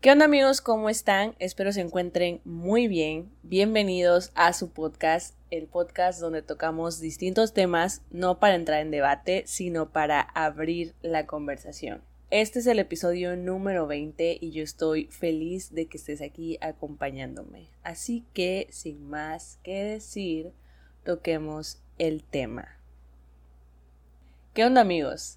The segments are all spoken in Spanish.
¿Qué onda amigos? ¿Cómo están? Espero se encuentren muy bien. Bienvenidos a su podcast, el podcast donde tocamos distintos temas, no para entrar en debate, sino para abrir la conversación. Este es el episodio número 20 y yo estoy feliz de que estés aquí acompañándome. Así que, sin más que decir, toquemos el tema. ¿Qué onda amigos?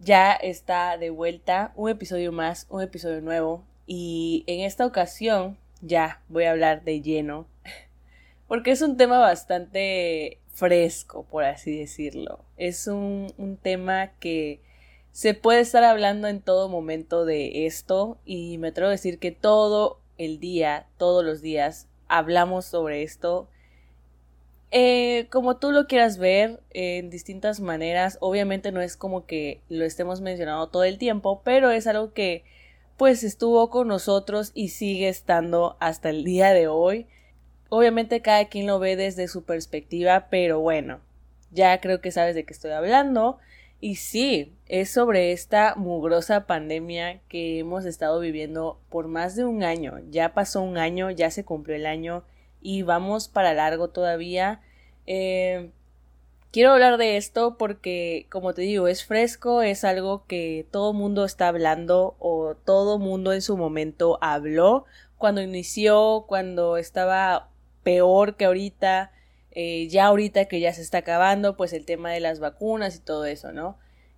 Ya está de vuelta un episodio más, un episodio nuevo y en esta ocasión ya voy a hablar de lleno porque es un tema bastante fresco, por así decirlo. Es un, un, tema que se puede estar hablando en todo momento de esto y me atrevo a decir que todo el día, todos los días, hablamos sobre esto. Eh, como tú lo quieras ver, en distintas maneras, obviamente no es como que lo estemos mencionando todo el tiempo, pero es algo que pues estuvo con nosotros y sigue estando hasta el día de hoy. Obviamente cada quien lo ve desde su perspectiva, pero bueno, ya creo que sabes de qué estoy hablando. Y sí, es sobre esta mugrosa pandemia que hemos estado viviendo por más de un año. Ya pasó un año, ya se cumplió el año y vamos para largo todavía. Eh, Quiero hablar de esto porque, como te digo, es fresco, es algo que todo mundo está hablando o todo mundo en su momento habló cuando inició, cuando estaba peor que ahorita, eh, ya ahorita que ya se está acabando, pues el tema de las vacunas y todo eso, ¿no?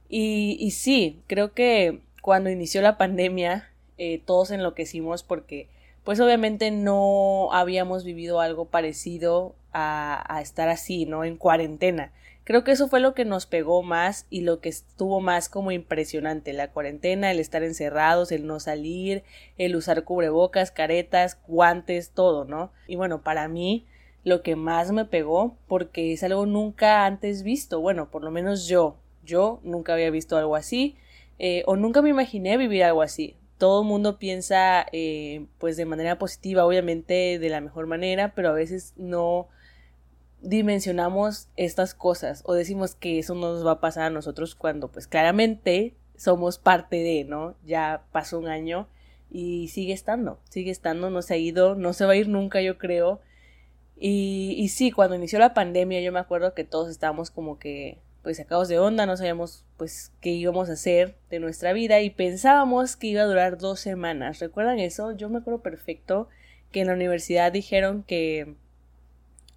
Y, y sí, creo que cuando inició la pandemia, eh, todos enloquecimos porque, pues obviamente no habíamos vivido algo parecido a, estar así, ¿no? En cuarentena. Creo que eso fue lo que nos pegó más y lo que estuvo más como impresionante, la cuarentena, el estar encerrados, el no salir, el usar cubrebocas, caretas, guantes, todo, ¿no? Y bueno, para mí lo que más me pegó, porque es algo nunca antes visto, bueno, por lo menos yo, yo nunca había visto algo así, eh, o nunca me imaginé vivir algo así. Todo el mundo piensa, eh, pues de manera positiva, obviamente de la mejor manera, pero a veces no dimensionamos estas cosas o decimos que eso no nos va a pasar a nosotros cuando pues claramente somos parte de, ¿no? Ya pasó un año y sigue estando, sigue estando, no se ha ido, no se va a ir nunca yo creo. Y, y sí, cuando inició la pandemia yo me acuerdo que todos estábamos como que pues sacados de onda, no sabíamos pues qué íbamos a hacer de nuestra vida y pensábamos que iba a durar dos semanas. ¿Recuerdan eso? Yo me acuerdo perfecto que en la universidad dijeron que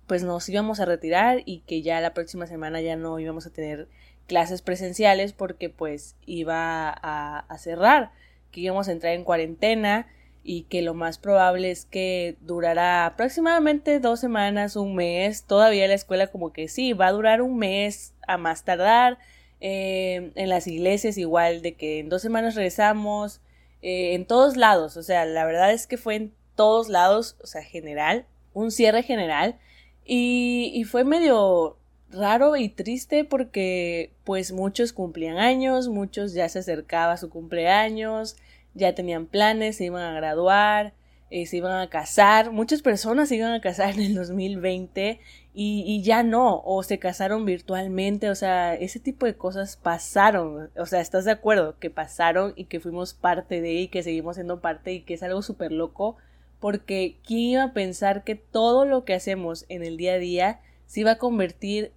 pues nos íbamos a retirar y que ya la próxima semana ya no íbamos a tener clases presenciales porque pues iba a, cerrar, que íbamos a entrar en cuarentena y que lo más probable es que durará aproximadamente dos semanas, un mes, todavía la escuela como que sí, va a durar un mes a más tardar, eh, en las iglesias igual de que en dos semanas regresamos, eh, en todos lados, o sea, la verdad es que fue en todos lados, o sea, general, un cierre general, y, y fue medio raro y triste porque pues muchos cumplían años, muchos ya se acercaba su cumpleaños, ya tenían planes, se iban a graduar, eh, se iban a casar, muchas personas se iban a casar en el 2020 y, y ya no, o se casaron virtualmente, o sea, ese tipo de cosas pasaron, o sea, ¿estás de acuerdo? Que pasaron y que fuimos parte de y que seguimos siendo parte y que es algo súper loco porque ¿quién iba a pensar que todo lo que hacemos en el día a día se iba a convertir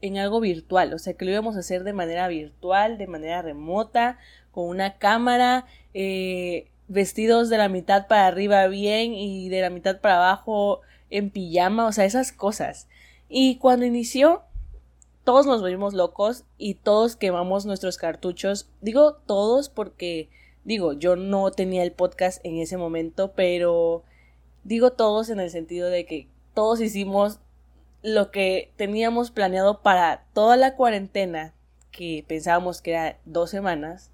en algo virtual? O sea, que lo íbamos a hacer de manera virtual, de manera remota, con una cámara, eh, vestidos de la mitad para arriba bien y de la mitad para abajo en pijama, o sea, esas cosas. Y cuando inició, todos nos volvimos locos y todos quemamos nuestros cartuchos. Digo todos porque Digo, yo no tenía el podcast en ese momento, pero digo todos en el sentido de que todos hicimos lo que teníamos planeado para toda la cuarentena, que pensábamos que era dos semanas.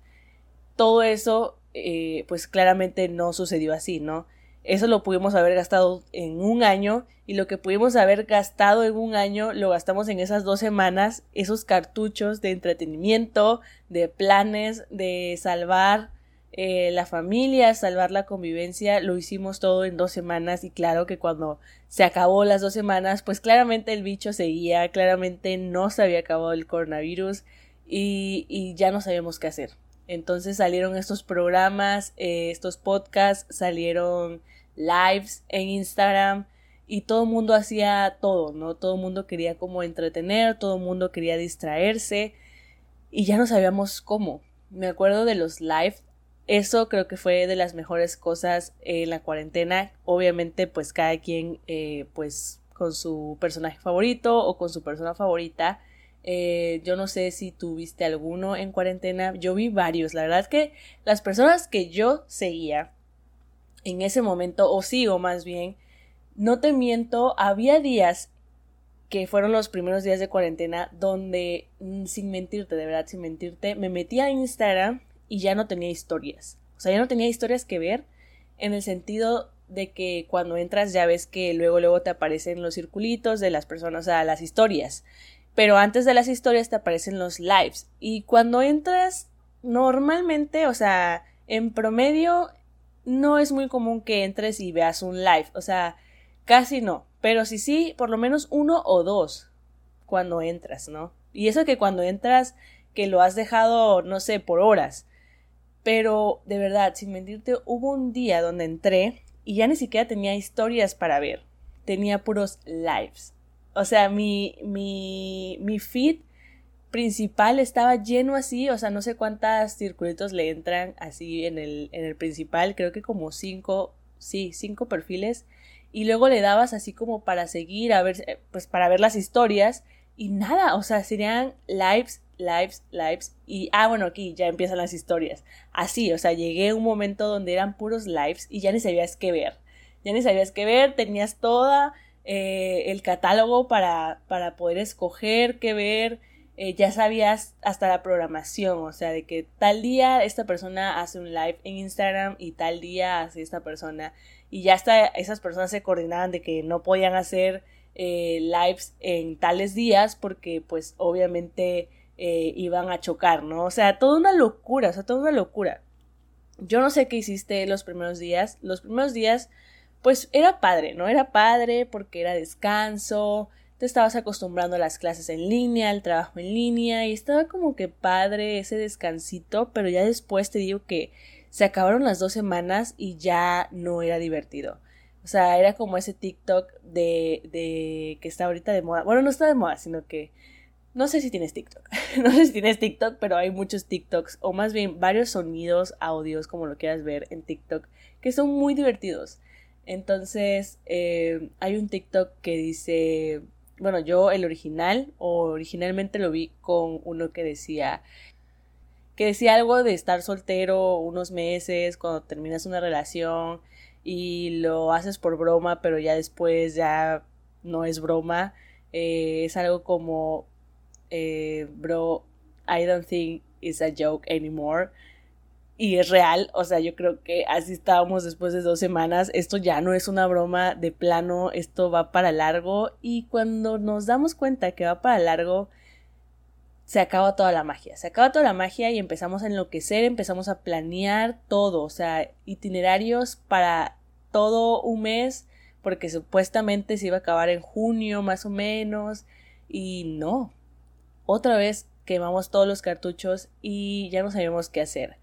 Todo eso, eh, pues claramente no sucedió así, ¿no? Eso lo pudimos haber gastado en un año y lo que pudimos haber gastado en un año lo gastamos en esas dos semanas, esos cartuchos de entretenimiento, de planes, de salvar eh, la familia, salvar la convivencia, lo hicimos todo en dos semanas y claro que cuando se acabó las dos semanas, pues claramente el bicho seguía, claramente no se había acabado el coronavirus y, ya no sabíamos qué hacer. Entonces salieron estos programas, eh, estos podcasts, salieron lives en Instagram y todo el mundo hacía todo, ¿no? Todo el mundo quería como entretener, todo el mundo quería distraerse y ya no sabíamos cómo. Me acuerdo de los lives eso creo que fue de las mejores cosas en la cuarentena. Obviamente, pues cada quien, eh, pues con su personaje favorito o con su persona favorita. Eh, yo no sé si tuviste alguno en cuarentena. Yo vi varios. La verdad es que las personas que yo seguía en ese momento, o sigo más bien, no te miento, había días que fueron los primeros días de cuarentena donde, mm, sin mentirte, de verdad, sin mentirte, me metía a Instagram y ya no tenía historias. O sea, ya no tenía historias que ver en el sentido de que cuando entras ya ves que luego luego te aparecen los circulitos de las personas, o sea, las historias. Pero antes de las historias te aparecen los lives. Y cuando entras, normalmente, o sea, en promedio no es muy común que entres y veas un live. O sea, casi no. Pero sí, sí, por lo menos uno o dos cuando entras, ¿no? Y eso que cuando entras, que lo has dejado, no sé, por horas. Pero de verdad, sin mentirte, hubo un día donde entré y ya ni siquiera tenía historias para ver. Tenía puros lives. O sea, mi, mi, mi feed principal estaba lleno así, o sea, no sé cuántas circulitos le entran así en el, en el principal, creo que como cinco, sí, cinco perfiles. Y luego le dabas así como para seguir, a ver, pues para ver las historias. Y nada, o sea, serían lives lives, lives y, ah, bueno, aquí ya empiezan las historias. Así, o sea, llegué a un momento donde eran puros lives y ya ni sabías qué ver. Ya ni sabías qué ver, tenías toda eh, el catálogo para, para poder escoger qué ver. Eh, ya sabías hasta la programación, o sea, de que tal día esta persona hace un live en Instagram y tal día hace esta persona. Y ya hasta esas personas se coordinaban de que no podían hacer eh, lives en tales días porque pues obviamente eh, iban a chocar, ¿no? O sea, toda una locura, o sea, toda una locura. Yo no sé qué hiciste los primeros días. Los primeros días, pues era padre, ¿no? Era padre porque era descanso, te estabas acostumbrando a las clases en línea, al trabajo en línea, y estaba como que padre ese descansito, pero ya después te digo que se acabaron las dos semanas y ya no era divertido. O sea, era como ese TikTok de, de que está ahorita de moda. Bueno, no está de moda, sino que no sé si tienes TikTok. no sé si tienes TikTok, pero hay muchos TikToks, o más bien varios sonidos, audios, como lo quieras ver en TikTok, que son muy divertidos. Entonces, eh, hay un TikTok que dice, bueno, yo el original, o originalmente lo vi con uno que decía, que decía algo de estar soltero unos meses, cuando terminas una relación y lo haces por broma, pero ya después ya no es broma. Eh, es algo como eh, bro, I don't think it's a joke anymore. Y es real, o sea, yo creo que así estábamos después de dos semanas. Esto ya no es una broma de plano, esto va para largo. Y cuando nos damos cuenta que va para largo, se acaba toda la magia. Se acaba toda la magia y empezamos a enloquecer, empezamos a planear todo, o sea, itinerarios para todo un mes, porque supuestamente se iba a acabar en junio más o menos. Y no, otra vez quemamos todos los cartuchos y ya no sabíamos qué hacer.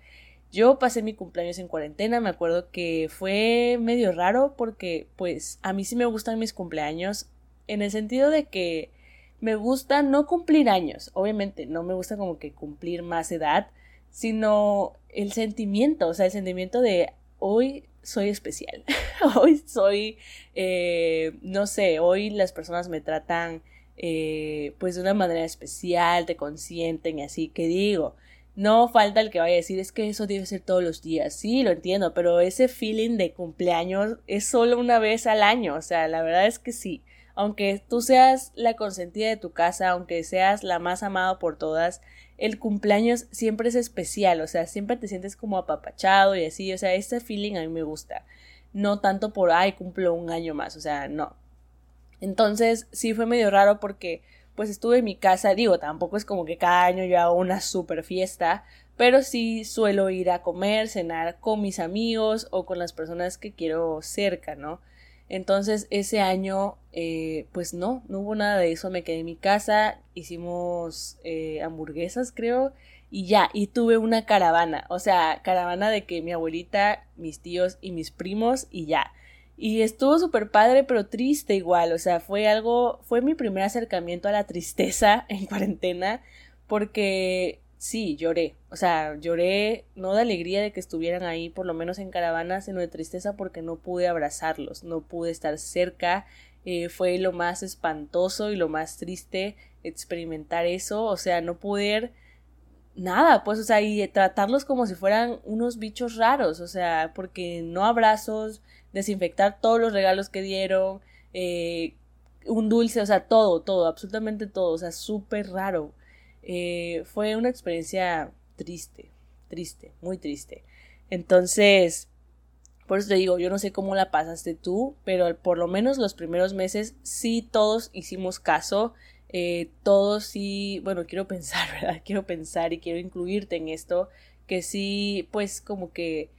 Yo pasé mi cumpleaños en cuarentena, me acuerdo que fue medio raro porque pues a mí sí me gustan mis cumpleaños en el sentido de que me gusta no cumplir años, obviamente no me gusta como que cumplir más edad, sino el sentimiento, o sea, el sentimiento de hoy soy especial, hoy soy, eh, no sé, hoy las personas me tratan eh, pues de una manera especial, te consienten y así, que digo, no falta el que vaya a decir es que eso debe ser todos los días, sí, lo entiendo, pero ese feeling de cumpleaños es solo una vez al año, o sea, la verdad es que sí, aunque tú seas la consentida de tu casa, aunque seas la más amada por todas, el cumpleaños siempre es especial, o sea, siempre te sientes como apapachado y así, o sea, este feeling a mí me gusta. No tanto por, ay, cumplo un año más, o sea, no. Entonces sí fue medio raro porque pues estuve en mi casa, digo, tampoco es como que cada año yo hago una super fiesta, pero sí suelo ir a comer, cenar con mis amigos o con las personas que quiero cerca, ¿no? Entonces ese año, eh, pues no, no hubo nada de eso, me quedé en mi casa, hicimos eh, hamburguesas creo, y ya, y tuve una caravana, o sea, caravana de que mi abuelita, mis tíos y mis primos y ya. Y estuvo súper padre, pero triste igual, o sea, fue algo, fue mi primer acercamiento a la tristeza en cuarentena, porque sí, lloré, o sea, lloré no de alegría de que estuvieran ahí, por lo menos en caravana, sino de tristeza porque no pude abrazarlos, no pude estar cerca, eh, fue lo más espantoso y lo más triste experimentar eso, o sea, no poder nada, pues, o sea, y tratarlos como si fueran unos bichos raros, o sea, porque no abrazos, desinfectar todos los regalos que dieron, eh, un dulce, o sea, todo, todo, absolutamente todo, o sea, súper raro. Eh, fue una experiencia triste, triste, muy triste. Entonces, por eso te digo, yo no sé cómo la pasaste tú, pero por lo menos los primeros meses sí todos hicimos caso eh, todos sí, bueno, quiero pensar, ¿verdad? Quiero pensar y quiero incluirte en esto, que sí, pues como que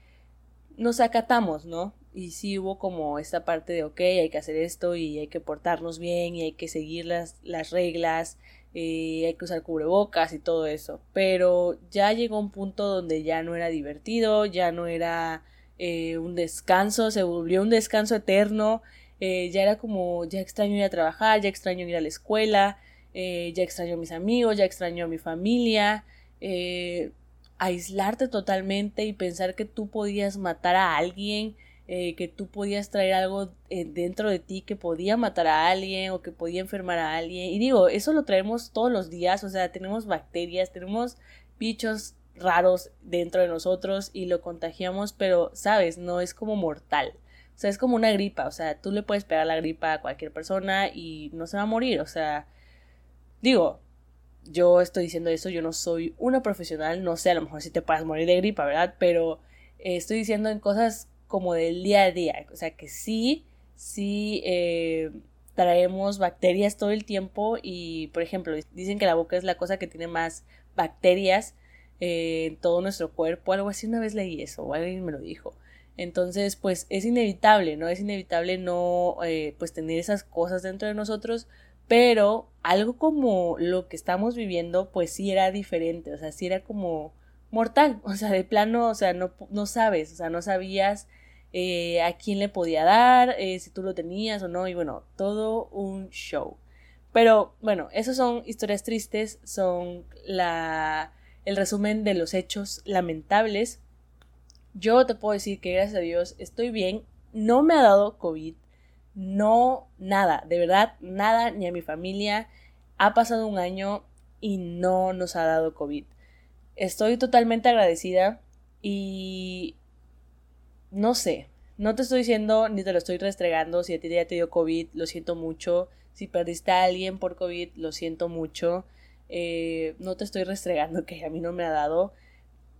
nos acatamos, ¿no? Y sí hubo como esta parte de, ok, hay que hacer esto y hay que portarnos bien y hay que seguir las, las reglas, y eh, hay que usar cubrebocas y todo eso. Pero ya llegó un punto donde ya no era divertido, ya no era eh, un descanso, se volvió un descanso eterno eh, ya era como, ya extraño ir a trabajar, ya extraño ir a la escuela, ya extraño a mis amigos, ya extraño a mi familia, aislarte totalmente y pensar que tú podías matar a alguien, que tú podías traer algo dentro de ti que podía matar a alguien o que podía enfermar a alguien. Y digo, eso lo traemos todos los días, o sea, tenemos bacterias, tenemos bichos raros dentro de nosotros y lo contagiamos, pero, sabes, no es como mortal. O sea, es como una gripa, o sea, tú le puedes pegar la gripa a cualquier persona y no se va a morir, o sea, digo, yo estoy diciendo eso, yo no soy una profesional, no sé, a lo mejor sí te puedes morir de gripa, ¿verdad? Pero eh, estoy diciendo en cosas como del día a día, o sea, que sí, sí eh, traemos bacterias todo el tiempo y, por ejemplo, dicen que la boca es la cosa que tiene más bacterias eh, en todo nuestro cuerpo, algo así, una vez leí eso, o alguien me lo dijo. Entonces, pues es inevitable, ¿no? Es inevitable no, eh, pues tener esas cosas dentro de nosotros, pero algo como lo que estamos viviendo, pues sí era diferente, o sea, sí era como mortal, o sea, de plano, o sea, no, no sabes, o sea, no sabías eh, a quién le podía dar, eh, si tú lo tenías o no, y bueno, todo un show. Pero bueno, esas son historias tristes, son la, el resumen de los hechos lamentables yo te puedo decir que gracias a Dios estoy bien, no me ha dado COVID, no, nada, de verdad, nada, ni a mi familia. Ha pasado un año y no nos ha dado COVID. Estoy totalmente agradecida y no sé, no te estoy diciendo ni te lo estoy restregando si a ti ya te dio COVID, lo siento mucho. Si perdiste a alguien por COVID, lo siento mucho. Eh, no te estoy restregando que a mí no me ha dado,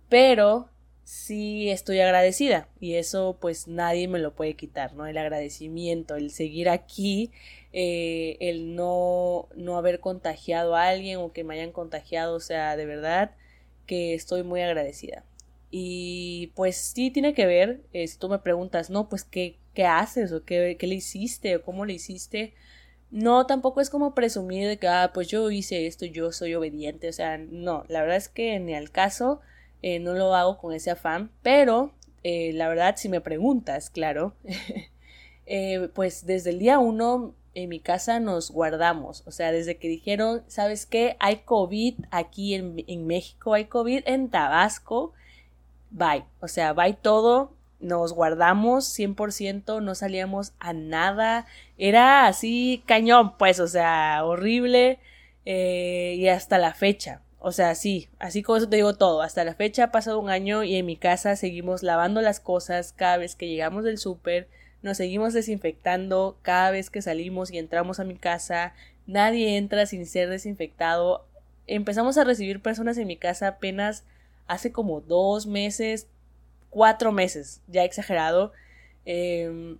pero sí estoy agradecida y eso pues nadie me lo puede quitar, ¿no? El agradecimiento, el seguir aquí, eh, el no, no haber contagiado a alguien o que me hayan contagiado, o sea, de verdad que estoy muy agradecida. Y pues sí tiene que ver, eh, si tú me preguntas, no, pues qué, qué haces o qué, qué le hiciste o cómo le hiciste, no, tampoco es como presumir de que, ah, pues yo hice esto, yo soy obediente, o sea, no, la verdad es que ni al caso, eh, no lo hago con ese afán, pero eh, la verdad, si me preguntas, claro, pues desde el día uno en mi casa nos guardamos, o sea, desde que dijeron, ¿sabes qué? Hay COVID aquí en, en México, hay COVID en Tabasco, bye, o sea, bye todo, nos guardamos 100%, no salíamos a nada, era así cañón, pues, o sea, horrible, y hasta la fecha. O sea, sí, así como eso te digo todo. Hasta la fecha ha pasado un año y en mi casa seguimos lavando las cosas cada vez que llegamos del súper, nos seguimos desinfectando cada vez que salimos y entramos a mi casa. Nadie entra sin ser desinfectado. Empezamos a recibir personas en mi casa apenas hace como dos meses, cuatro meses, ya exagerado. Eh,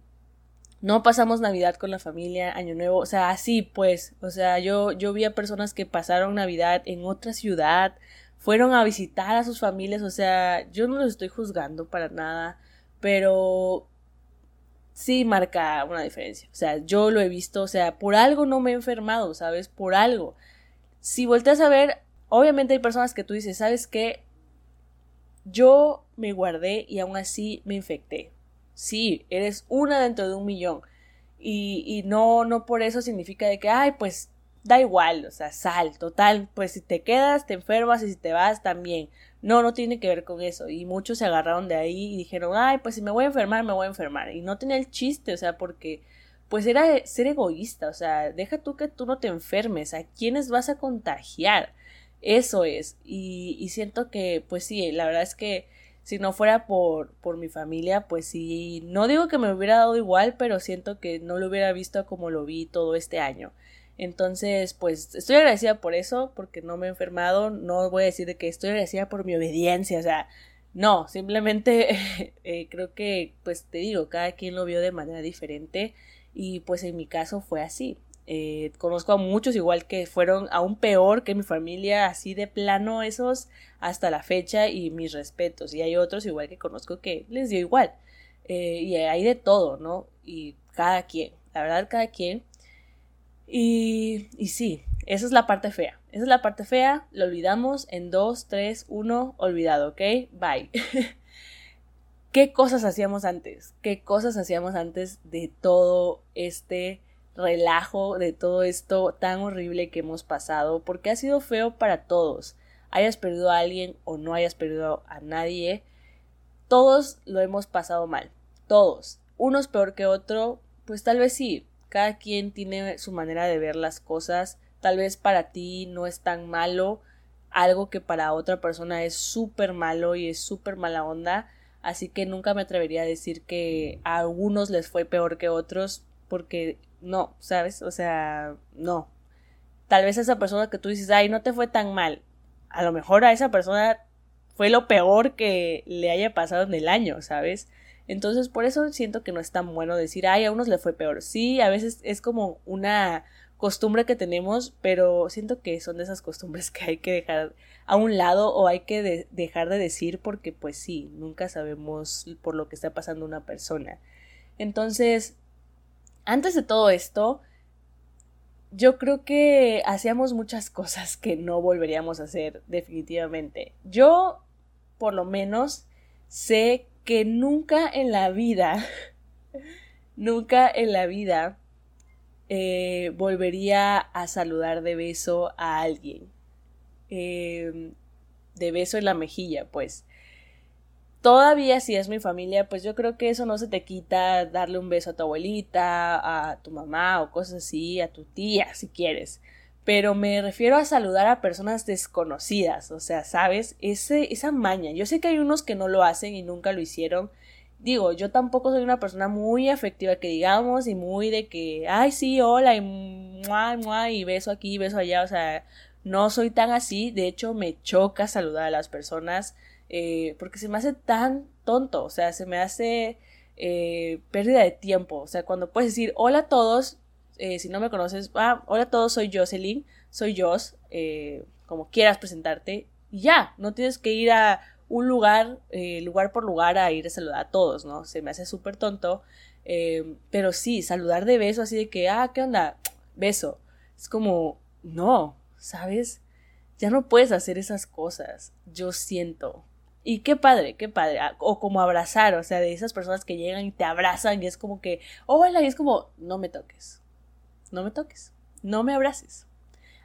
no pasamos Navidad con la familia, Año Nuevo, o sea, así pues, o sea, yo, yo vi a personas que pasaron Navidad en otra ciudad, fueron a visitar a sus familias, o sea, yo no los estoy juzgando para nada, pero sí marca una diferencia, o sea, yo lo he visto, o sea, por algo no me he enfermado, ¿sabes? Por algo. Si volteas a ver obviamente hay personas que tú dices, ¿sabes qué? Yo me guardé y aún así me infecté. Sí, eres una dentro de un millón. Y, y no, no por eso significa de que, ay, pues da igual, o sea, sal, total, pues si te quedas, te enfermas y si te vas también. No, no tiene que ver con eso. Y muchos se agarraron de ahí y dijeron, ay, pues si me voy a enfermar, me voy a enfermar. Y no tenía el chiste, o sea, porque pues era ser egoísta, o sea, deja tú que tú no te enfermes, a quiénes vas a contagiar. Eso es. Y, y siento que, pues sí, la verdad es que si no fuera por, por mi familia, pues sí, no digo que me hubiera dado igual, pero siento que no lo hubiera visto como lo vi todo este año. Entonces, pues estoy agradecida por eso, porque no me he enfermado. No voy a decir de que estoy agradecida por mi obediencia, o sea, no, simplemente eh, creo que, pues te digo, cada quien lo vio de manera diferente y pues en mi caso fue así. Eh, conozco a muchos igual que fueron aún peor que mi familia, así de plano esos hasta la fecha y mis respetos. Y hay otros igual que conozco que les dio igual. Eh, y hay de todo, ¿no? Y cada quien, la verdad cada quien. Y, y sí, esa es la parte fea. Esa es la parte fea. Lo olvidamos en 2, 3, 1, olvidado, ¿ok? Bye. ¿Qué cosas hacíamos antes? ¿Qué cosas hacíamos antes de todo este relajo, de todo esto tan horrible que hemos pasado? Porque ha sido feo para todos. Hayas perdido a alguien o no hayas perdido a nadie, todos lo hemos pasado mal. Todos. Unos peor que otro, pues tal vez sí, cada quien tiene su manera de ver las cosas. Tal vez para ti no es tan malo algo que para otra persona es súper malo y es súper mala onda. Así que nunca me atrevería a decir que a algunos les fue peor que otros porque no, ¿sabes? O sea, no. Tal vez esa persona que tú dices, ay, no te fue tan mal. A lo mejor a esa persona fue lo peor que le haya pasado en el año, ¿sabes? Entonces, por eso siento que no es tan bueno decir, ay, a unos le fue peor. Sí, a veces es como una costumbre que tenemos, pero siento que son de esas costumbres que hay que dejar a un lado o hay que dejar de decir porque pues sí, nunca sabemos por lo que está pasando una persona. Entonces, antes de todo esto, yo creo que hacíamos muchas cosas que no volveríamos a hacer definitivamente. Yo, por lo menos, sé que nunca en la vida, nunca en la vida eh, volvería a saludar de beso a alguien. Em, de beso en la mejilla, pues. Todavía si es mi familia, pues yo creo que eso no se te quita darle un beso a tu abuelita, a tu mamá o cosas así, a tu tía si quieres. Pero me refiero a saludar a personas desconocidas, o sea, ¿sabes? Ese, esa maña. Yo sé que hay unos que no lo hacen y nunca lo hicieron. Digo, yo tampoco soy una persona muy afectiva que digamos y muy de que, ay, sí, hola y mua, mua, y beso aquí, beso allá, o sea, no soy tan así. De hecho, me choca saludar a las personas eh, porque se me hace tan tonto, o sea, se me hace eh, pérdida de tiempo. O sea, cuando puedes decir hola a todos, eh, si no me conoces, ah, hola a todos, soy Jocelyn, soy Jos, como quieras presentarte, y ya, no tienes que ir a un lugar, lugar por lugar a ir a saludar a todos, ¿no? Se me hace súper tonto, pero sí, saludar de beso, así de que, ah, ¿qué onda? Beso. Es como, no, ¿sabes? Ya no puedes hacer esas cosas, yo siento. Y qué padre, qué padre. Ah, o como abrazar, o sea, de esas personas que llegan y te abrazan y es como que, hola, y es como, no me toques no me toques, no me abraces.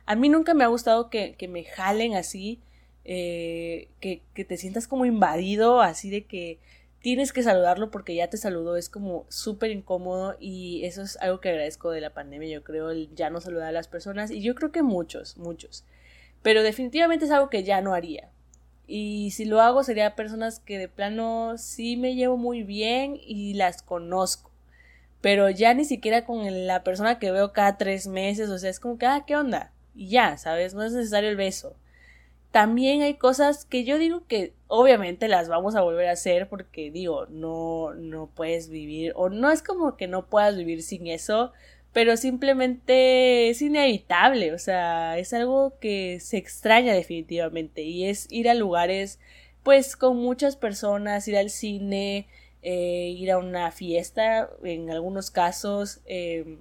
A mí nunca me ha gustado que, me jalen así, eh, que, que, te sientas como invadido, así de que tienes que saludarlo porque ya te saludó, es como súper incómodo y eso es algo que agradezco de la pandemia, yo creo, el ya no saludar a las personas y yo creo que muchos, muchos. Pero definitivamente es algo que ya no haría. Y si lo hago sería personas que de plano sí me llevo muy bien y las conozco pero ya ni siquiera con la persona que veo cada tres meses, o sea, es como que, ah, ¿qué onda? Y ya, ¿sabes? No es necesario el beso. También hay cosas que yo digo que obviamente las vamos a volver a hacer porque digo, no, no puedes vivir, o no es como que no puedas vivir sin eso, pero simplemente es inevitable, o sea, es algo que se extraña definitivamente y es ir a lugares pues con muchas personas, ir al cine, eh, ir a una fiesta, en algunos casos, em,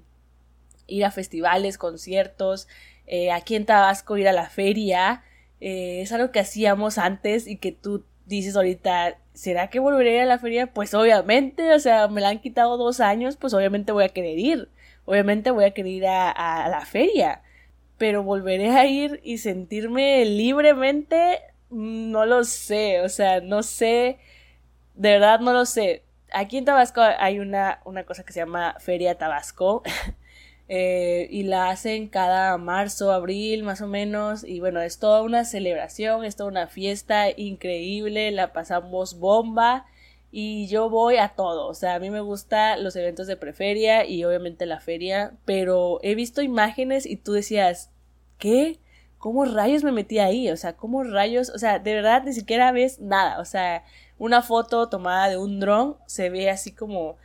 ir a festivales, conciertos, eh, aquí en Tabasco ir a la feria, eh, es algo que hacíamos antes y que tú dices ahorita, ¿será que volveré a la feria? Pues obviamente, o sea, me la han quitado dos años, pues obviamente voy a querer ir, obviamente voy a querer ir a, la feria, pero volveré a ir y sentirme libremente, no lo sé, o sea, no sé, de verdad no lo sé. Aquí en Tabasco hay una, una cosa que se llama Feria Tabasco. Eh, y la hacen cada marzo, abril más o menos y bueno, es toda una celebración, es toda una fiesta increíble, la pasamos bomba y yo voy a todo, o sea, a mí me gustan los eventos de preferia y obviamente la feria, pero he visto imágenes y tú decías, ¿qué? ¿Cómo rayos me metí ahí? O sea, ¿cómo rayos? O sea, de verdad ni siquiera ves nada, o sea, una foto tomada de un dron se ve así como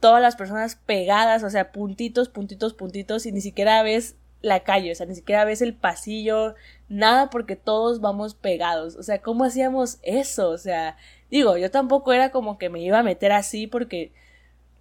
todas las personas pegadas, o sea, puntitos, puntitos, puntitos, y ni siquiera ves la calle, o sea, ni siquiera ves el pasillo, nada porque todos vamos pegados, o sea, ¿cómo hacíamos eso? O sea, digo, yo tampoco era como que me iba a meter así porque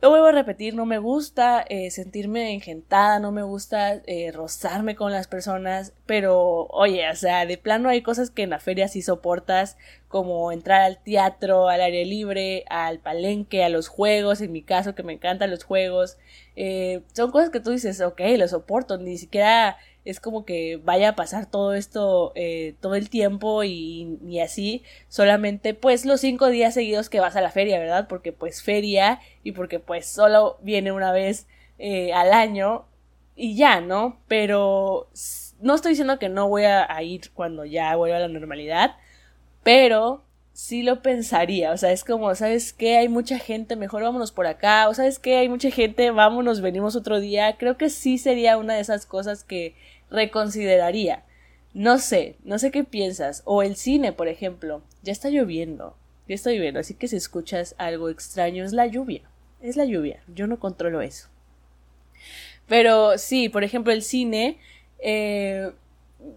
lo vuelvo a repetir, no me gusta eh, sentirme engentada, no me gusta eh, rozarme con las personas, pero oye, o sea, de plano hay cosas que en la feria sí soportas, como entrar al teatro, al aire libre, al palenque, a los juegos, en mi caso que me encantan los juegos, eh, son cosas que tú dices, ok, lo soporto, ni siquiera es como que vaya a pasar todo esto eh, todo el tiempo y, y, así, solamente pues los cinco días seguidos que vas a la feria, ¿verdad? Porque pues feria y porque pues solo viene una vez eh, al año y ya, ¿no? Pero no estoy diciendo que no voy a, a ir cuando ya vuelva a la normalidad, pero sí lo pensaría, o sea, es como, ¿sabes qué? Hay mucha gente, mejor vámonos por acá, o ¿sabes qué? Hay mucha gente, vámonos, venimos otro día, creo que sí sería una de esas cosas que reconsideraría. No sé, no sé qué piensas. O el cine, por ejemplo. Ya está lloviendo. Ya está lloviendo. Así que si escuchas algo extraño es la lluvia. Es la lluvia. Yo no controlo eso. Pero sí, por ejemplo, el cine. Eh,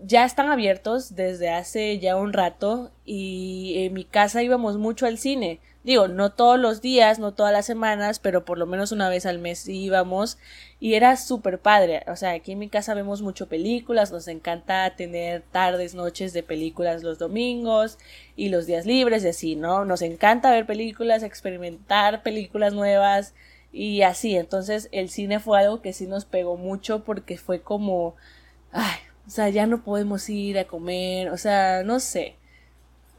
ya están abiertos desde hace ya un rato y en mi casa íbamos mucho al cine. Digo, no todos los días, no todas las semanas, pero por lo menos una vez al mes íbamos y era súper padre. O sea, aquí en mi casa vemos mucho películas, nos encanta tener tardes, noches de películas los domingos y los días libres y así, ¿no? Nos encanta ver películas, experimentar películas nuevas y así. Entonces el cine fue algo que sí nos pegó mucho porque fue como, ay, o sea, ya no podemos ir a comer, o sea, no sé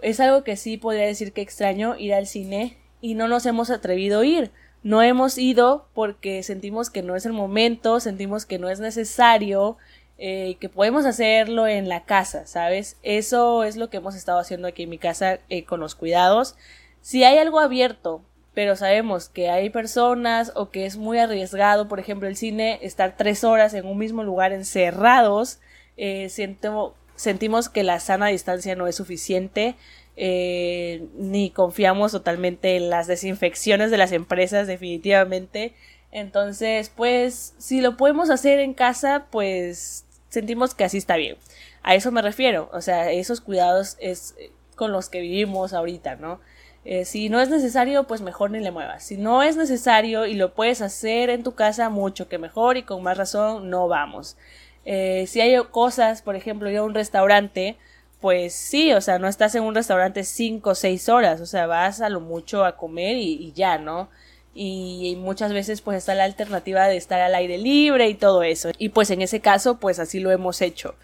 es algo que sí podría decir que extraño ir al cine y no nos hemos atrevido a ir. No hemos ido porque sentimos que no es el momento, sentimos que no es necesario, eh, que podemos hacerlo en la casa, ¿sabes? Eso es lo que hemos estado haciendo aquí en mi casa eh, con los cuidados. Si hay algo abierto, pero sabemos que hay personas o que es muy arriesgado, por ejemplo, el cine, estar tres horas en un mismo lugar encerrados, eh, siento, sentimos que la sana distancia no es suficiente, eh, ni confiamos totalmente en las desinfecciones de las empresas definitivamente. Entonces, pues, si lo podemos hacer en casa, pues sentimos que así está bien. A eso me refiero, o sea, esos cuidados es con los que vivimos ahorita, ¿no? Eh, si no es necesario, pues mejor ni le muevas. Si no es necesario y lo puedes hacer en tu casa, mucho que mejor y con más razón, no vamos. Eh, si hay cosas, por ejemplo, ir a un restaurante, pues sí, o sea, no estás en un restaurante cinco o seis horas, o sea, vas a lo mucho a comer y, ya, ¿no? Y, muchas veces pues está la alternativa de estar al aire libre y todo eso. Y pues en ese caso, pues así lo hemos hecho.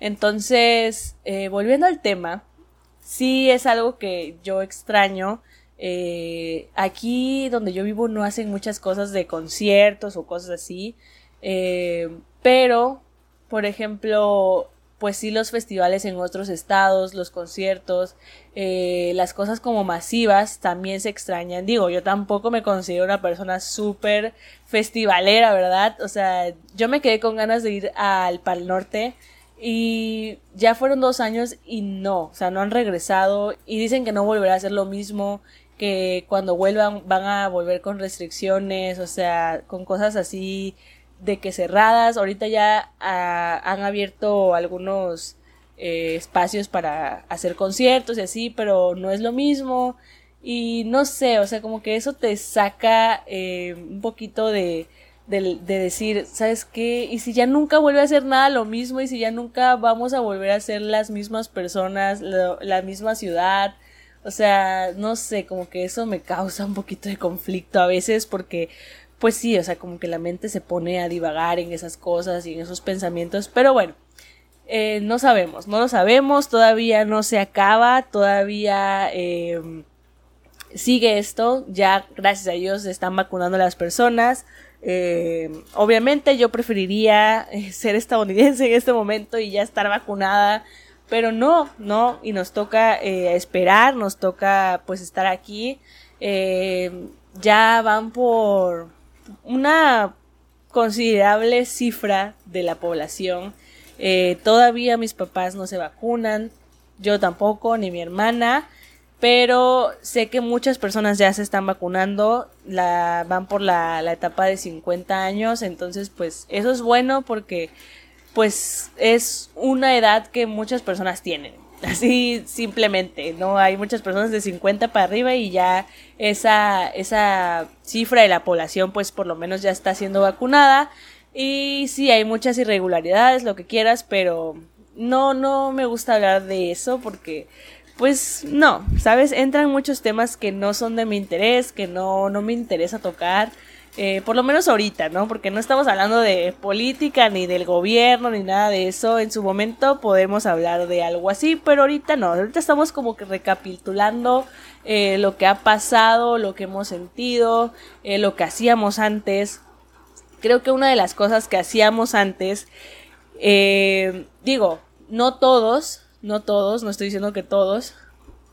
Entonces, eh, volviendo al tema, sí es algo que yo extraño. Eh, aquí donde yo vivo no hacen muchas cosas de conciertos o cosas así. pero por ejemplo, pues sí los festivales en otros estados, los conciertos, eh, las cosas como masivas también se extrañan. Digo, yo tampoco me considero una persona súper festivalera, ¿verdad? O sea, yo me quedé con ganas de ir al Pal Norte y ya fueron dos años y no, o sea, no han regresado y dicen que no volverá a ser lo mismo, que cuando vuelvan van a volver con restricciones, o sea, con cosas así de que cerradas, ahorita ya ah, han abierto algunos eh, espacios para hacer conciertos y así, pero no es lo mismo. Y no sé, o sea, como que eso te saca eh, un poquito de, de, decir, ¿sabes qué? Y si ya nunca vuelve a hacer nada lo mismo y si ya nunca vamos a volver a ser las mismas personas, la misma ciudad. O sea, no sé, como que eso me causa un poquito de conflicto a veces porque, pues sí, o sea, como que la mente se pone a divagar en esas cosas y en esos pensamientos. Pero bueno, eh, no sabemos, no lo sabemos, todavía no se acaba, todavía... Eh, sigue esto, ya gracias a Dios se están vacunando a las personas, eh, obviamente yo preferiría eh, ser estadounidense en este momento y ya estar vacunada, pero no, no, y nos toca eh, esperar, nos toca pues estar aquí. ya van por una considerable cifra de la población. todavía mis papás no se vacunan, yo tampoco, ni mi hermana pero sé que muchas personas ya se están vacunando, la, van por la, la etapa de 50 años, entonces pues eso es bueno porque pues es una edad que muchas personas tienen. Así simplemente, ¿no? Hay muchas personas de 50 para arriba y ya esa, esa cifra de la población pues por lo menos ya está siendo vacunada. Y sí, hay muchas irregularidades, lo que quieras, pero no, no me gusta hablar de eso porque pues no, ¿sabes? Entran muchos temas que no son de mi interés, que no, no me interesa tocar. Eh, por lo menos ahorita, ¿no? Porque no estamos hablando de política, ni del gobierno, ni nada de eso. En su momento podemos hablar de algo así, pero ahorita no. Ahorita estamos como que recapitulando eh, lo que ha pasado, lo que hemos sentido, eh, lo que hacíamos antes. Creo que una de las cosas que hacíamos antes, digo, no todos, no todos, no estoy diciendo que todos.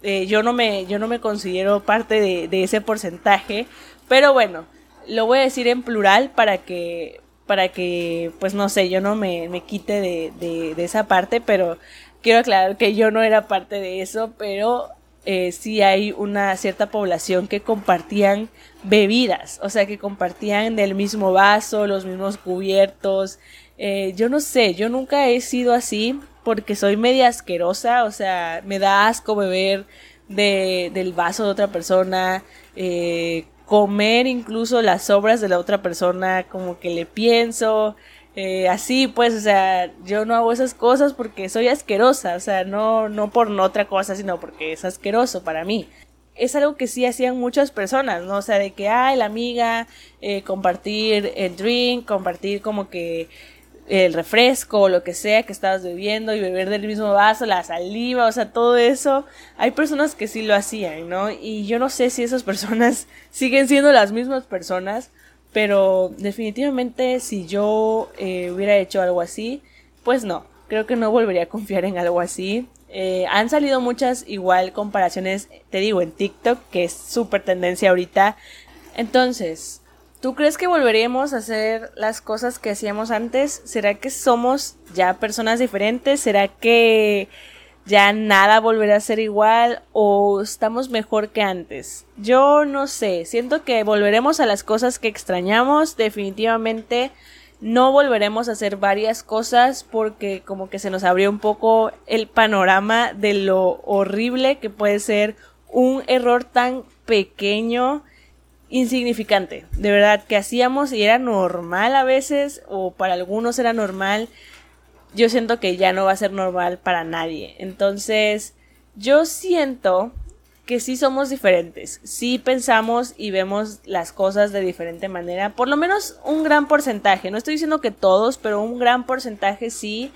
Eh, yo, no me, yo no me considero parte de, ese porcentaje, pero bueno, lo voy a decir en plural para que, para que pues no sé, yo no me, me quite de, de, esa parte, pero quiero aclarar que yo no era parte de eso, pero eh, sí hay una cierta población que compartían bebidas, o sea, que compartían del mismo vaso, los mismos cubiertos. Eh, yo no sé, yo nunca he sido así, porque soy media asquerosa, o sea, me da asco beber de, del vaso de otra persona, eh, comer incluso las sobras de la otra persona, como que le pienso, eh, así pues, o sea, yo no hago esas cosas porque soy asquerosa, o sea, no, no por otra cosa, sino porque es asqueroso para mí. Es algo que sí hacían muchas personas, ¿no? O sea, de que, ay, la amiga, eh, compartir el drink, compartir como que el refresco o lo que sea que estabas bebiendo y beber del mismo vaso, la saliva, o sea, todo eso. Hay personas que sí lo hacían, ¿no? Y yo no sé si esas personas siguen siendo las mismas personas, pero definitivamente si yo eh, hubiera hecho algo así, pues no, creo que no volvería a confiar en algo así. Eh, han salido muchas igual comparaciones, te digo, en TikTok, que es súper tendencia ahorita. Entonces, ¿Tú crees que volveríamos a hacer las cosas que hacíamos antes? ¿Será que somos ya personas diferentes? ¿Será que ya nada volverá a ser igual o estamos mejor que antes? Yo no sé, siento que volveremos a las cosas que extrañamos, definitivamente no volveremos a hacer varias cosas porque como que se nos abrió un poco el panorama de lo horrible que puede ser un error tan pequeño insignificante, de verdad, que hacíamos y era normal a veces, o para algunos era normal, yo siento que ya no va a ser normal para nadie. Entonces, yo siento que sí somos diferentes, sí pensamos y vemos las cosas de diferente manera, por lo menos un gran porcentaje, no estoy diciendo que todos, pero un gran porcentaje sí.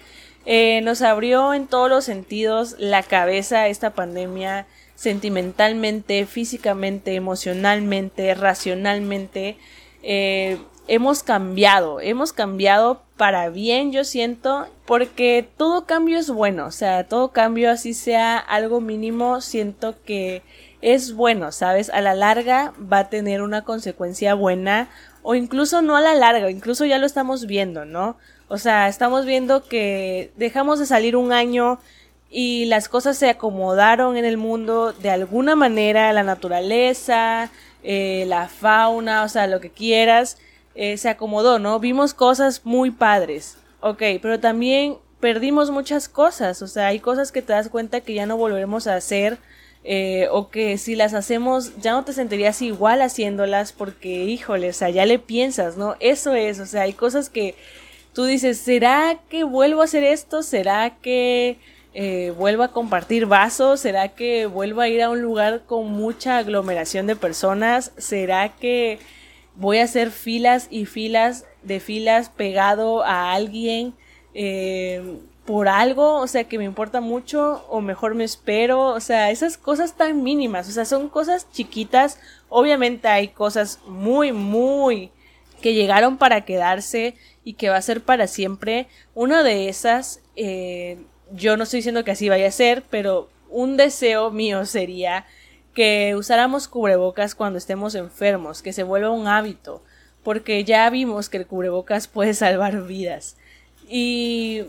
Eh, nos abrió en todos los sentidos la cabeza esta pandemia sentimentalmente, físicamente, emocionalmente, racionalmente. Eh, hemos cambiado, hemos cambiado para bien, yo siento, porque todo cambio es bueno, o sea, todo cambio así sea algo mínimo, siento que es bueno, ¿sabes? A la larga va a tener una consecuencia buena o incluso no a la larga, incluso ya lo estamos viendo, ¿no? O sea, estamos viendo que dejamos de salir un año y las cosas se acomodaron en el mundo de alguna manera, la naturaleza, eh, la fauna, o sea, lo que quieras, eh, se acomodó, ¿no? Vimos cosas muy padres, ok, pero también perdimos muchas cosas, o sea, hay cosas que te das cuenta que ya no volveremos a hacer eh, o que si las hacemos ya no te sentirías igual haciéndolas porque, híjole, o sea, ya le piensas, ¿no? Eso es, o sea, hay cosas que tú dices, ¿será que vuelvo a hacer esto? ¿Será que eh, vuelvo a compartir vasos? ¿Será que vuelvo a ir a un lugar con mucha aglomeración de personas? ¿Será que voy a hacer filas y filas de filas pegado a alguien? Eh, por algo, o sea, que me importa mucho o mejor me espero, o sea, esas cosas tan mínimas, o sea, son cosas chiquitas, obviamente hay cosas muy, muy que llegaron para quedarse y que va a ser para siempre. Una de esas, eh, yo no estoy diciendo que así vaya a ser, pero un deseo mío sería que usáramos cubrebocas cuando estemos enfermos, que se vuelva un hábito, porque ya vimos que el cubrebocas puede salvar vidas. Y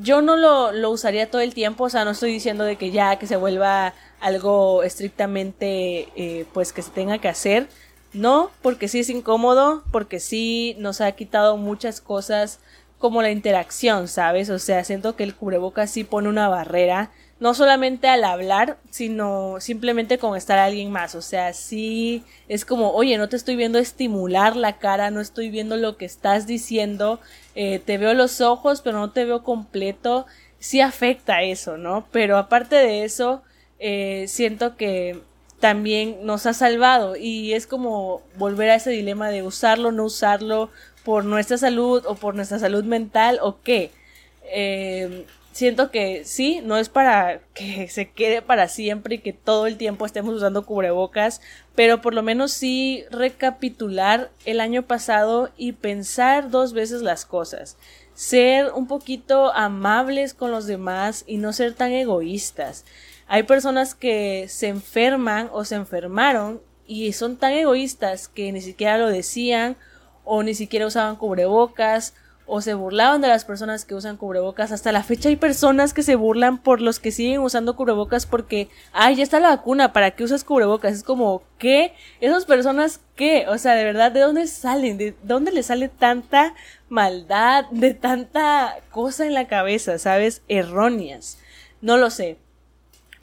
yo no lo, lo, usaría todo el tiempo, o sea, no estoy diciendo de que ya que se vuelva algo estrictamente eh, pues que se tenga que hacer, no, porque sí es incómodo, porque sí nos ha quitado muchas cosas como la interacción, ¿sabes? O sea, siento que el cubrebocas sí pone una barrera no solamente al hablar, sino simplemente con estar alguien más. O sea, sí es como, oye, no te estoy viendo estimular la cara, no estoy viendo lo que estás diciendo, eh, te veo los ojos, pero no te veo completo. Sí afecta eso, ¿no? Pero aparte de eso, eh, siento que también nos ha salvado y es como volver a ese dilema de usarlo, no usarlo por nuestra salud o por nuestra salud mental o qué. Eh, siento que sí, no es para que se quede para siempre y que todo el tiempo estemos usando cubrebocas, pero por lo menos sí recapitular el año pasado y pensar dos veces las cosas. Ser un poquito amables con los demás y no ser tan egoístas. Hay personas que se enferman o se enfermaron y son tan egoístas que ni siquiera lo decían o ni siquiera usaban cubrebocas o se burlaban de las personas que usan cubrebocas. Hasta la fecha hay personas que se burlan por los que siguen usando cubrebocas porque, ay, ya está la vacuna, ¿para qué usas cubrebocas? Es como, ¿qué? Esas personas, ¿qué? O sea, de verdad, ¿de dónde salen? ¿De dónde les sale tanta maldad, de tanta cosa en la cabeza, ¿sabes? Erróneas. No lo sé.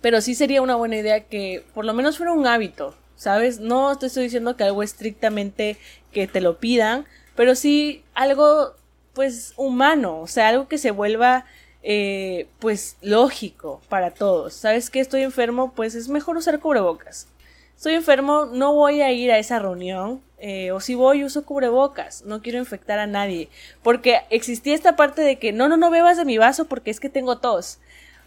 Pero sí sería una buena idea que por lo menos fuera un hábito, ¿sabes? No estoy diciendo que algo estrictamente que te lo pidan, pero sí algo pues humano, o sea, algo que se vuelva eh, pues lógico para todos. ¿Sabes que estoy enfermo? Pues es mejor usar cubrebocas. Estoy enfermo, no voy a ir a esa reunión. Eh, o si voy, uso cubrebocas. No quiero infectar a nadie. Porque existía esta parte de que no, no, no bebas de mi vaso porque es que tengo tos.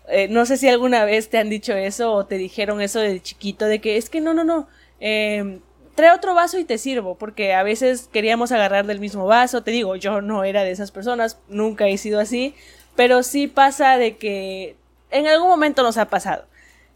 Eh, no sé si alguna vez te han dicho eso o te dijeron eso de chiquito, de que es que no, no, no. Eh, trae otro vaso y te sirvo, porque a veces queríamos agarrar del mismo vaso, te digo, yo no era de esas personas, nunca he sido así, pero sí pasa de que en algún momento nos ha pasado.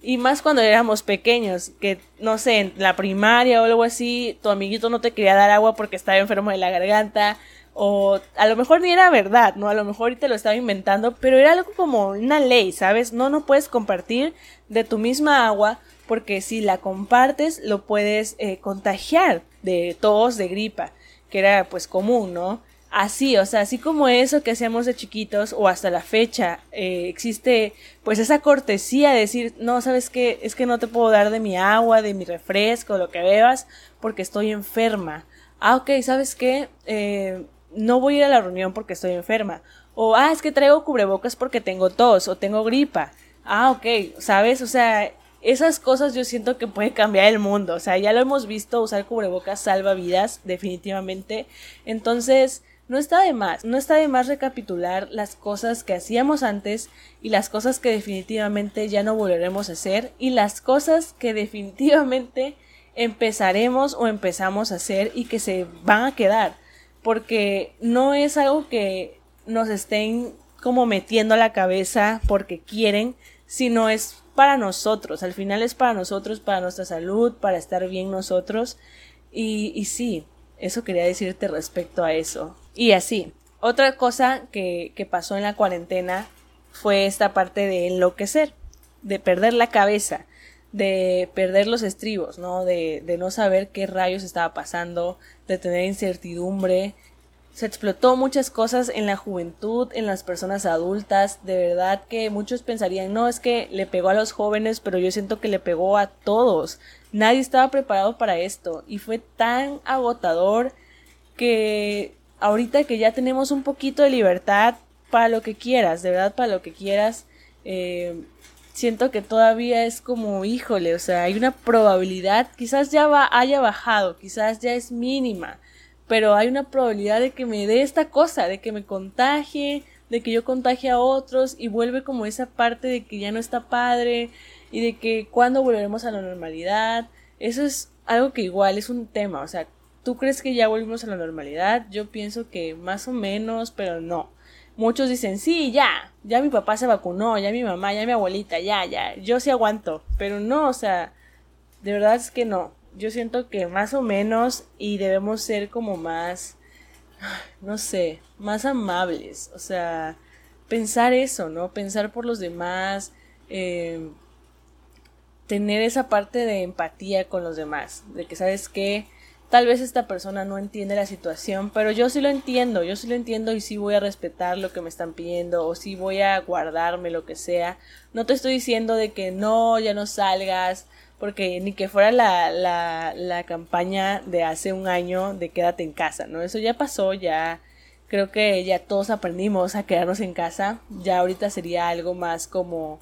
Y más cuando éramos pequeños, que no sé, en la primaria o algo así, tu amiguito no te quería dar agua porque estaba enfermo de la garganta, o a lo mejor ni era verdad, ¿no? A lo mejor te lo estaba inventando, pero era algo como una ley, ¿sabes? No, no puedes compartir de tu misma agua porque si la compartes lo puedes eh, contagiar de tos, de gripa, que era pues común, ¿no? Así, o sea, así como eso que hacemos de chiquitos o hasta la fecha, eh, existe pues esa cortesía de decir, no, sabes qué, es que no te puedo dar de mi agua, de mi refresco, lo que bebas, porque estoy enferma. Ah, ok, ¿sabes qué? Eh, no voy a ir a la reunión porque estoy enferma. O, ah, es que traigo cubrebocas porque tengo tos o tengo gripa. Ah, ok, ¿sabes? O sea, esas cosas yo siento que puede cambiar el mundo. O sea, ya lo hemos visto, usar cubrebocas salva vidas, definitivamente. Entonces, no está de más, no está de más recapitular las cosas que hacíamos antes y las cosas que definitivamente ya no volveremos a hacer y las cosas que definitivamente empezaremos o empezamos a hacer y que se van a quedar. Porque no es algo que nos estén como metiendo la cabeza porque quieren, sino es para nosotros, al final es para nosotros, para nuestra salud, para estar bien nosotros. Y, sí, eso quería decirte respecto a eso. Y así, otra cosa que, que pasó en la cuarentena fue esta parte de enloquecer, de perder la cabeza, de perder los estribos, ¿no? De, de no saber qué rayos estaba pasando, de tener incertidumbre. Se explotó muchas cosas en la juventud, en las personas adultas, de verdad que muchos pensarían, no, es que le pegó a los jóvenes, pero yo siento que le pegó a todos. Nadie estaba preparado para esto y fue tan agotador que ahorita que ya tenemos un poquito de libertad para lo que quieras, de verdad para lo que quieras, eh, siento que todavía es como, híjole, o sea, hay una probabilidad, quizás ya va, haya bajado, quizás ya es mínima, pero hay una probabilidad de que me dé esta cosa, de que me contagie, de que yo contagie a otros y vuelve como esa parte de que ya no está padre y de que cuando volveremos a la normalidad, eso es algo que igual es un tema, o sea, ¿tú crees que ya volvimos a la normalidad? Yo pienso que más o menos, pero no. Muchos dicen, sí, ya, ya mi papá se vacunó, ya mi mamá, ya mi abuelita, ya, ya, yo sí aguanto, pero no, o sea, de verdad es que no, yo siento que más o menos y debemos ser como más, no sé, más amables, o sea, pensar eso, ¿no? Pensar por los demás, eh, tener esa parte de empatía con los demás, de que sabes que Tal vez esta persona no entiende la situación, pero yo sí lo entiendo, yo sí lo entiendo y sí voy a respetar lo que me están pidiendo o sí voy a guardarme lo que sea. No te estoy diciendo de que no, ya no salgas, porque ni que fuera la, la, la campaña de hace un año de quédate en casa, ¿no? Eso ya pasó, ya creo que ya todos aprendimos a quedarnos en casa, ya ahorita sería algo más como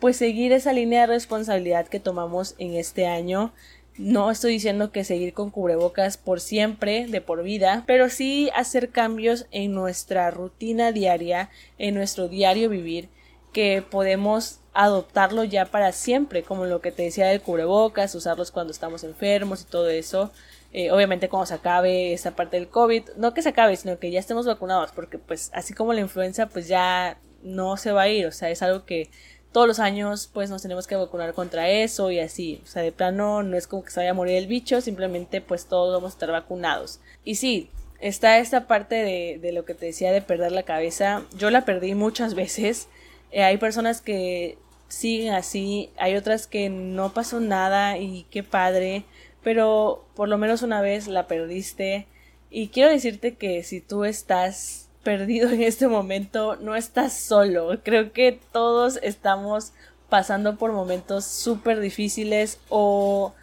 pues seguir esa línea de responsabilidad que tomamos en este año no estoy diciendo que seguir con cubrebocas por siempre, de por vida, pero sí hacer cambios en nuestra rutina diaria, en nuestro diario vivir, que podemos adoptarlo ya para siempre, como lo que te decía del cubrebocas, usarlos cuando estamos enfermos y todo eso. Eh, obviamente cuando se acabe esa parte del COVID, no que se acabe, sino que ya estemos vacunados, porque pues así como la influenza, pues ya no se va a ir, o sea, es algo que todos los años pues nos tenemos que vacunar contra eso y así. O sea, de plano no es como que se vaya a morir el bicho, simplemente pues todos vamos a estar vacunados. Y sí, está esta parte de, de lo que te decía de perder la cabeza. Yo la perdí muchas veces. Eh, hay personas que siguen así, hay otras que no pasó nada y qué padre, pero por lo menos una vez la perdiste. Y quiero decirte que si tú estás perdido en este momento, no estás solo. Creo que todos estamos pasando por momentos súper difíciles o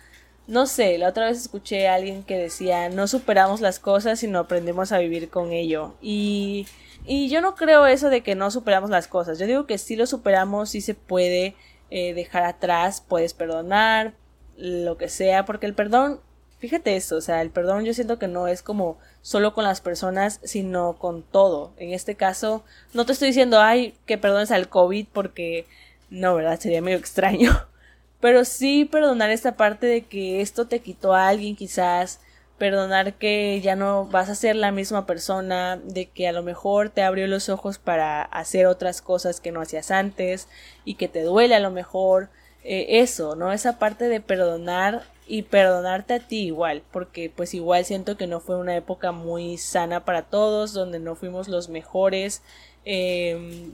no sé, la otra vez escuché a alguien que decía no superamos las cosas sino aprendemos a vivir con ello y y yo no creo eso de que no superamos las cosas yo digo que si lo superamos sí se puede eh, dejar atrás puedes perdonar lo que sea porque el perdón Fíjate eso, o sea, el perdón yo siento que no es como solo con las personas, sino con todo. En este caso, no te estoy diciendo, ay, que perdones al COVID porque no, ¿verdad? Sería medio extraño. Pero sí perdonar esta parte de que esto te quitó a alguien quizás, perdonar que ya no vas a ser la misma persona, de que a lo mejor te abrió los ojos para hacer otras cosas que no hacías antes y que te duele a lo mejor. Eh, eso, ¿no? Esa parte de perdonar y perdonarte a ti igual, porque pues igual siento que no fue una época muy sana para todos, donde no fuimos los mejores. Eh,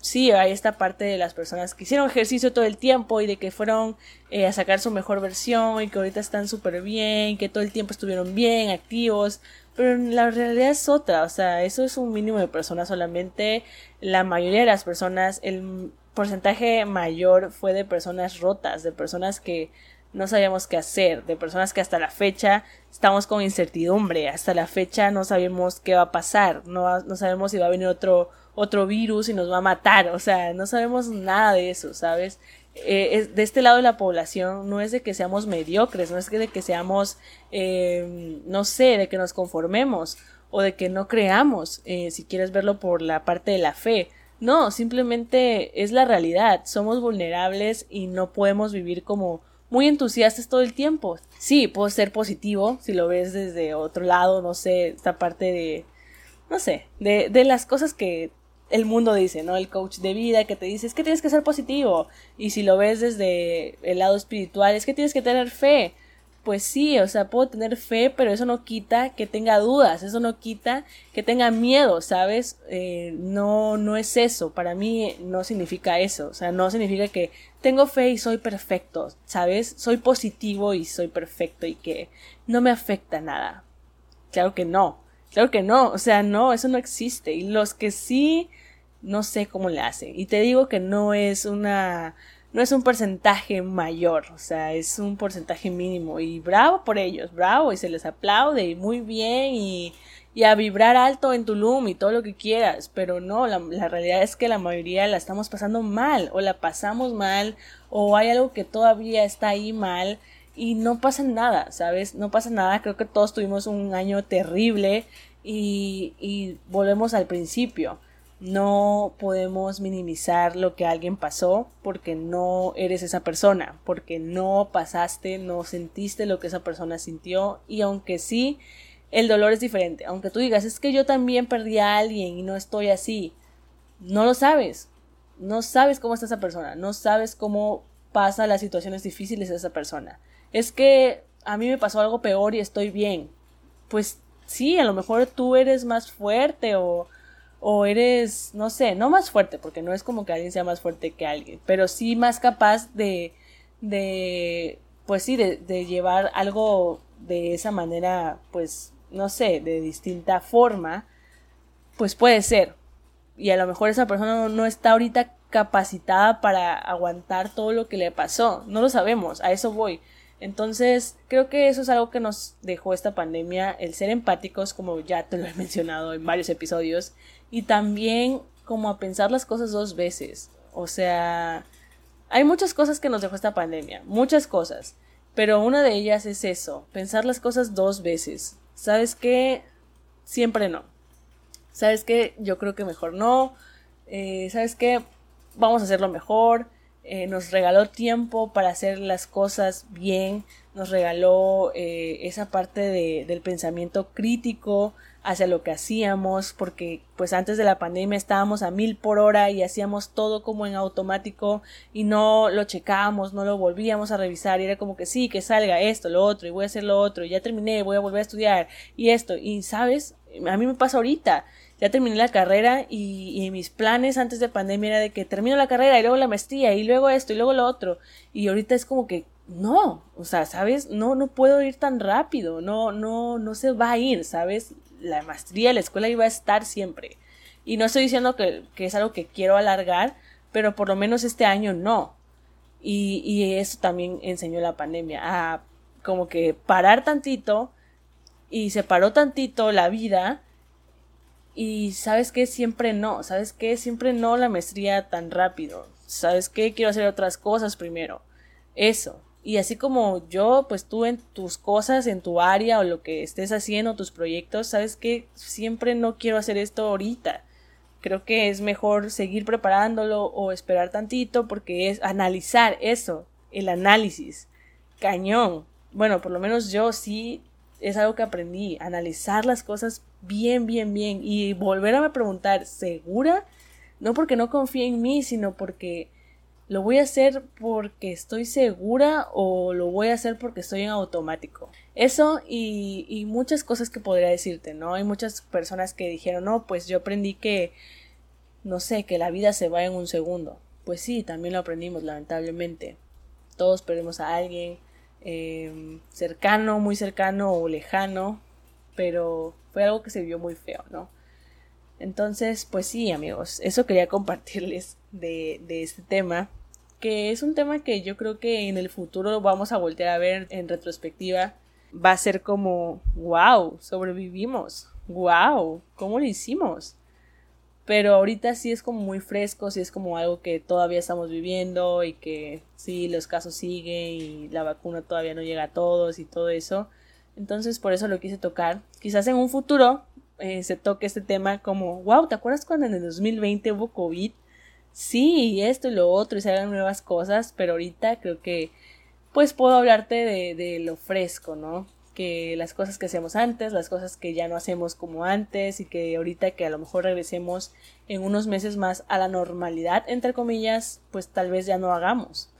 sí, hay esta parte de las personas que hicieron ejercicio todo el tiempo y de que fueron eh, a sacar su mejor versión y que ahorita están súper bien, que todo el tiempo estuvieron bien, activos, pero la realidad es otra, o sea, eso es un mínimo de personas solamente, la mayoría de las personas, el porcentaje mayor fue de personas rotas, de personas que no sabíamos qué hacer, de personas que hasta la fecha estamos con incertidumbre, hasta la fecha no sabemos qué va a pasar, no, no sabemos si va a venir otro, otro virus y nos va a matar, o sea, no sabemos nada de eso, ¿sabes? Eh, de este lado de la población no es de que seamos mediocres, no es de que seamos, eh, no sé, de que nos conformemos o de que no creamos, eh, si quieres verlo por la parte de la fe. No, simplemente es la realidad, somos vulnerables y no podemos vivir como muy entusiastas todo el tiempo. Sí, puedo ser positivo si lo ves desde otro lado, no sé, esta parte de, no sé, de las cosas que el mundo dice, ¿no? El coach de vida que te dice es que tienes que ser positivo. Y si lo ves desde el lado espiritual, es que tienes que tener fe pues sí, o sea, puedo tener fe, pero eso no quita que tenga dudas, eso no quita que tenga miedo, ¿sabes? Eh, no, no es eso, para mí no significa eso, o sea, no significa que tengo fe y soy perfecto, ¿sabes? Soy positivo y soy perfecto y que no me afecta nada. Claro que no. Claro que no, o sea, no, eso no existe. Y los que sí, no sé cómo le hacen. Y te digo que no es una, no es un porcentaje mayor, o sea, es un porcentaje mínimo. Y bravo por ellos, bravo, y se les aplaude, y muy bien, y, y a vibrar alto en Tulum y todo lo que quieras. Pero no, la, la realidad es que la mayoría la estamos pasando mal, o la pasamos mal, o hay algo que todavía está ahí mal y no pasa nada, ¿sabes? No pasa nada, creo que todos tuvimos un año terrible y, y volvemos al principio. No podemos minimizar lo que alguien pasó porque no eres esa persona, porque no pasaste, no sentiste lo que esa persona sintió y aunque sí, el dolor es diferente. Aunque tú digas, es que yo también perdí a alguien y no estoy así, no lo sabes. No sabes cómo está esa persona, no sabes cómo pasa las situaciones difíciles de esa persona es que a mí me pasó algo peor y estoy bien. Pues sí, a lo mejor tú eres más fuerte o, o eres, no sé, no más fuerte, porque no es como que alguien sea más fuerte que alguien, pero sí más capaz de, de, pues sí, de, de llevar algo de esa manera, pues, no sé, de distinta forma, pues puede ser. Y a lo mejor esa persona no está ahorita capacitada para aguantar todo lo que le pasó. No lo sabemos, a eso voy. Entonces, creo que eso es algo que nos dejó esta pandemia, el ser empáticos, como ya te lo he mencionado en varios episodios, y también como a pensar las cosas dos veces. O sea, hay muchas cosas que nos dejó esta pandemia, muchas cosas, pero una de ellas es eso, pensar las cosas dos veces. ¿Sabes qué? Siempre no. ¿Sabes qué? Yo creo que mejor no. Eh, ¿Sabes qué? Vamos a hacerlo mejor eh, nos regaló tiempo para hacer las cosas bien, nos regaló eh, esa parte de, del pensamiento crítico hacia lo que hacíamos, porque pues antes de la pandemia estábamos a mil por hora y hacíamos todo como en automático y no lo checábamos, no lo volvíamos a revisar y era como que sí, que salga esto, lo otro y voy a hacer lo otro y ya terminé, voy a volver a estudiar y esto y sabes, a mí me pasa ahorita, ya terminé la carrera y, mis planes antes de pandemia era de que termino la carrera y luego la maestría y luego esto y luego lo otro. Y ahorita es como que no, o sea, ¿sabes? No, no puedo ir tan rápido, no, no, no se va a ir, ¿sabes? La maestría, la escuela iba a estar siempre. Y no estoy diciendo que, que es algo que quiero alargar, pero por lo menos este año no. Y, y eso también enseñó la pandemia, a como que parar tantito y se paró tantito la vida y sabes que siempre no, sabes que siempre no la maestría tan rápido, sabes que quiero hacer otras cosas primero, eso. Y así como yo, pues tú en tus cosas, en tu área o lo que estés haciendo, tus proyectos, sabes que siempre no quiero hacer esto ahorita. Creo que es mejor seguir preparándolo o esperar tantito porque es analizar eso, el análisis. Cañón. Bueno, por lo menos yo sí es algo que aprendí, analizar las cosas bien, bien, bien y volver a preguntar, ¿segura? No porque no confíe en mí, sino porque lo voy a hacer porque estoy segura o lo voy a hacer porque estoy en automático. Eso y, y muchas cosas que podría decirte, ¿no? Hay muchas personas que dijeron, no, pues yo aprendí que, no sé, que la vida se va en un segundo. Pues sí, también lo aprendimos, lamentablemente. Todos perdemos a alguien, Em, cercano, muy cercano o lejano, pero fue algo que se vio muy feo, ¿no? Entonces, pues sí, amigos, eso quería compartirles de, de este tema, que es un tema que yo creo que en el futuro vamos a voltear a ver en retrospectiva. Va a ser como, wow, sobrevivimos, wow, ¿cómo lo hicimos? pero ahorita sí es como muy fresco, sí es como algo que todavía estamos viviendo y que sí, los casos siguen y la vacuna todavía no llega a todos y todo eso. Entonces por eso lo quise tocar. Quizás en un futuro eh, se toque este tema como, wow, ¿te acuerdas cuando en el 2020 hubo COVID? Sí, esto y lo otro y se hagan nuevas cosas, pero ahorita creo que pues puedo hablarte de, de lo fresco, ¿no? que las cosas que hacíamos antes, las cosas que ya no hacemos como antes y que ahorita que a lo mejor regresemos en unos meses más a la normalidad, entre comillas, pues tal vez ya no hagamos.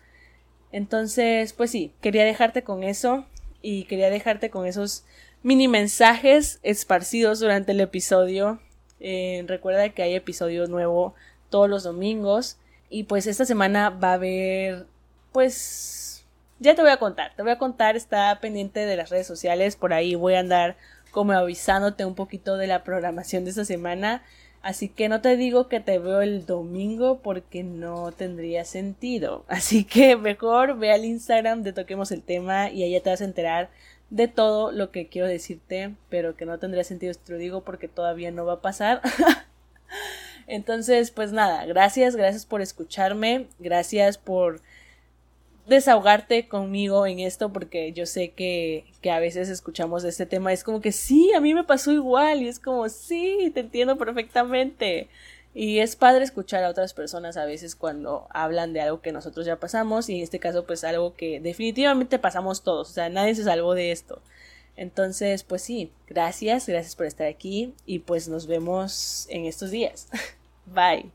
Entonces, pues sí, quería dejarte con eso y quería dejarte con esos mini mensajes esparcidos durante el episodio. Eh, recuerda que hay episodio nuevo todos los domingos y pues esta semana va a haber pues ya te voy a contar, te voy a contar, está pendiente de las redes sociales, por ahí voy a andar como avisándote un poquito de la programación de esta semana. Así que no te digo que te veo el domingo porque no tendría sentido. Así que mejor ve al Instagram de Toquemos el Tema y ahí te vas a enterar de todo lo que quiero decirte, pero que no tendría sentido si te lo digo porque todavía no va a pasar. Entonces, pues nada, gracias, gracias por escucharme, gracias por desahogarte conmigo en esto porque yo sé que, que, a veces escuchamos este tema, es como que sí, a mí me pasó igual y es como sí, te entiendo perfectamente. Y es padre escuchar a otras personas a veces cuando hablan de algo que nosotros ya pasamos y en este caso pues algo que definitivamente pasamos todos, o sea, nadie se salvó de esto. Entonces, pues sí, gracias, gracias por estar aquí y pues nos vemos en estos días. Bye.